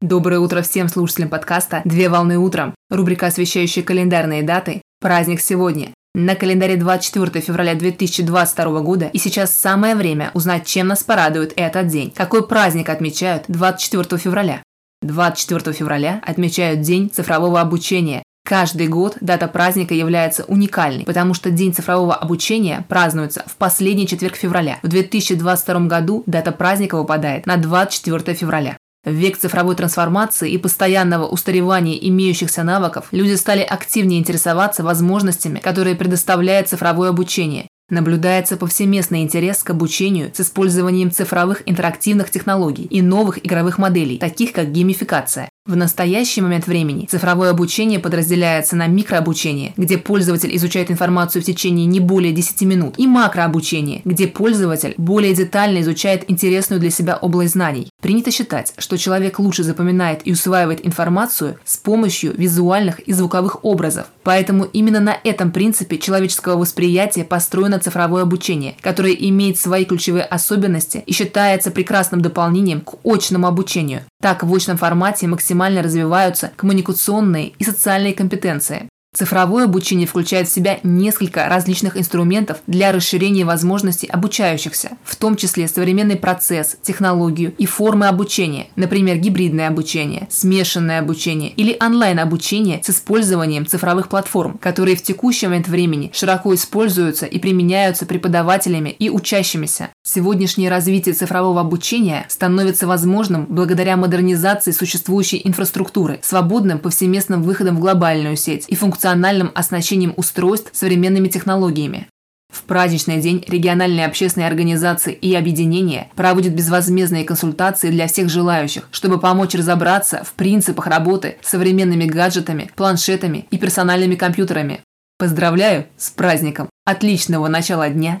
Доброе утро всем слушателям подкаста «Две волны утром». Рубрика, освещающая календарные даты. Праздник сегодня. На календаре 24 февраля 2022 года и сейчас самое время узнать, чем нас порадует этот день. Какой праздник отмечают 24 февраля? 24 февраля отмечают День цифрового обучения. Каждый год дата праздника является уникальной, потому что День цифрового обучения празднуется в последний четверг февраля. В 2022 году дата праздника выпадает на 24 февраля. В век цифровой трансформации и постоянного устаревания имеющихся навыков люди стали активнее интересоваться возможностями, которые предоставляет цифровое обучение. Наблюдается повсеместный интерес к обучению с использованием цифровых интерактивных технологий и новых игровых моделей, таких как геймификация. В настоящий момент времени цифровое обучение подразделяется на микрообучение, где пользователь изучает информацию в течение не более 10 минут, и макрообучение, где пользователь более детально изучает интересную для себя область знаний. Принято считать, что человек лучше запоминает и усваивает информацию с помощью визуальных и звуковых образов. Поэтому именно на этом принципе человеческого восприятия построено цифровое обучение, которое имеет свои ключевые особенности и считается прекрасным дополнением к очному обучению. Так, в очном формате максимально развиваются коммуникационные и социальные компетенции. Цифровое обучение включает в себя несколько различных инструментов для расширения возможностей обучающихся, в том числе современный процесс, технологию и формы обучения, например, гибридное обучение, смешанное обучение или онлайн-обучение с использованием цифровых платформ, которые в текущий момент времени широко используются и применяются преподавателями и учащимися. Сегодняшнее развитие цифрового обучения становится возможным благодаря модернизации существующей инфраструктуры, свободным повсеместным выходом в глобальную сеть и функциональным оснащением устройств современными технологиями. В праздничный день региональные общественные организации и объединения проводят безвозмездные консультации для всех желающих, чтобы помочь разобраться в принципах работы с современными гаджетами, планшетами и персональными компьютерами. Поздравляю с праздником! Отличного начала дня!